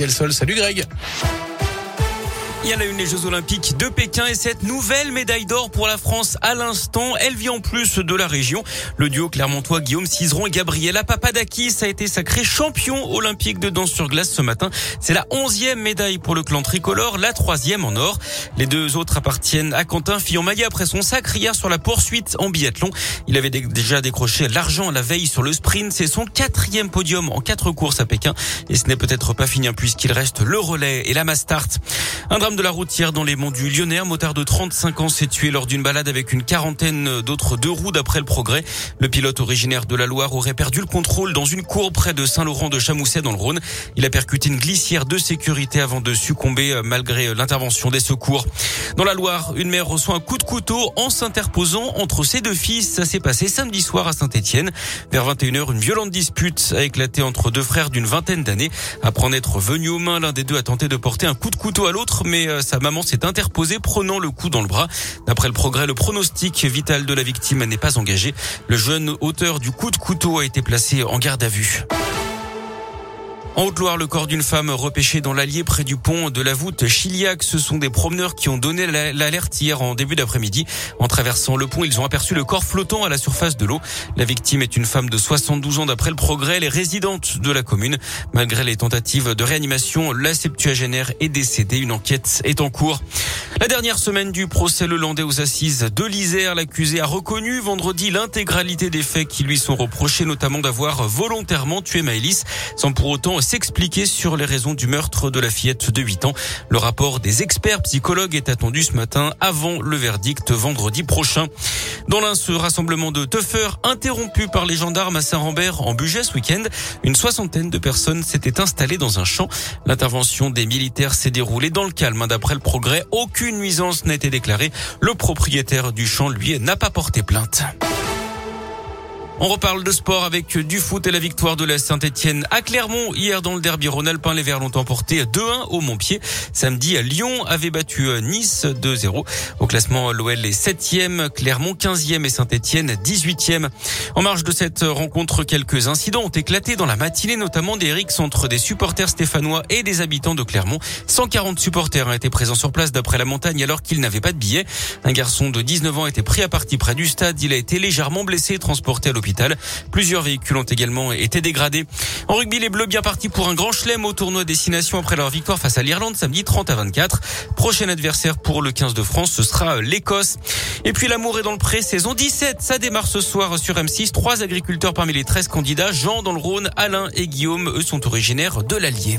Delsol. Salut Greg. Il y a la une des Jeux Olympiques de Pékin et cette nouvelle médaille d'or pour la France à l'instant. Elle vient en plus de la région. Le duo clermontois Guillaume Cizeron et Gabriela Papadakis a été sacré champion olympique de danse sur glace ce matin. C'est la onzième médaille pour le clan tricolore, la troisième en or. Les deux autres appartiennent à Quentin Fillon-Maillet après son sacre hier sur la poursuite en biathlon. Il avait déjà décroché l'argent la veille sur le sprint. C'est son quatrième podium en quatre courses à Pékin. Et ce n'est peut-être pas fini hein, puisqu'il reste le relais et la Mastart. Un drame de la routière dans les monts du Lyonnais. Un motard de 35 ans s'est tué lors d'une balade avec une quarantaine d'autres deux roues d'après le progrès. Le pilote originaire de la Loire aurait perdu le contrôle dans une cour près de Saint-Laurent de Chamousset dans le Rhône. Il a percuté une glissière de sécurité avant de succomber euh, malgré l'intervention des secours. Dans la Loire, une mère reçoit un coup de couteau en s'interposant entre ses deux fils. Ça s'est passé samedi soir à Saint-Etienne. Vers 21h, une violente dispute a éclaté entre deux frères d'une vingtaine d'années. Après en être venu aux mains, l'un des deux a tenté de porter un coup de couteau à l'autre, mais euh, sa maman s'est interposée prenant le coup dans le bras. D'après le progrès, le pronostic vital de la victime n'est pas engagé. Le jeune auteur du coup de couteau a été placé en garde à vue. En Haute-Loire, le corps d'une femme repêchée dans l'Allier près du pont de la voûte Chiliac. Ce sont des promeneurs qui ont donné l'alerte hier en début d'après-midi. En traversant le pont, ils ont aperçu le corps flottant à la surface de l'eau. La victime est une femme de 72 ans d'après le progrès. Elle est résidente de la commune. Malgré les tentatives de réanimation, la septuagénaire est décédée. Une enquête est en cours. La dernière semaine du procès le Landais aux assises de l'Isère, l'accusé a reconnu vendredi l'intégralité des faits qui lui sont reprochés, notamment d'avoir volontairement tué Maëlys, sans pour autant s'expliquer sur les raisons du meurtre de la fillette de 8 ans. Le rapport des experts psychologues est attendu ce matin avant le verdict vendredi prochain. Dans l'un, ce rassemblement de teufeurs interrompu par les gendarmes à Saint-Rambert en budget ce week-end, une soixantaine de personnes s'étaient installées dans un champ. L'intervention des militaires s'est déroulée dans le calme. D'après le progrès, aucune nuisance n'a été déclarée. Le propriétaire du champ, lui, n'a pas porté plainte. On reparle de sport avec du foot et la victoire de la Saint-Etienne à Clermont. Hier dans le derby Rhône-Alpin, les Verts l'ont emporté 2-1 au Montpied. Samedi, Lyon avait battu Nice 2-0. Au classement, l'OL est 7e, Clermont 15e et Saint-Etienne 18e. En marge de cette rencontre, quelques incidents ont éclaté dans la matinée, notamment des rixes entre des supporters stéphanois et des habitants de Clermont. 140 supporters ont été présents sur place d'après la montagne alors qu'ils n'avaient pas de billets. Un garçon de 19 ans été pris à partie près du stade. Il a été légèrement blessé et transporté à l'hôpital. Plusieurs véhicules ont également été dégradés. En rugby, les Bleus bien partis pour un grand chelem au tournoi Destination après leur victoire face à l'Irlande samedi 30 à 24. Prochain adversaire pour le 15 de France, ce sera l'Écosse. Et puis l'amour est dans le pré, saison 17. Ça démarre ce soir sur M6. Trois agriculteurs parmi les 13 candidats, Jean dans le Rhône, Alain et Guillaume, eux sont originaires de l'Allier.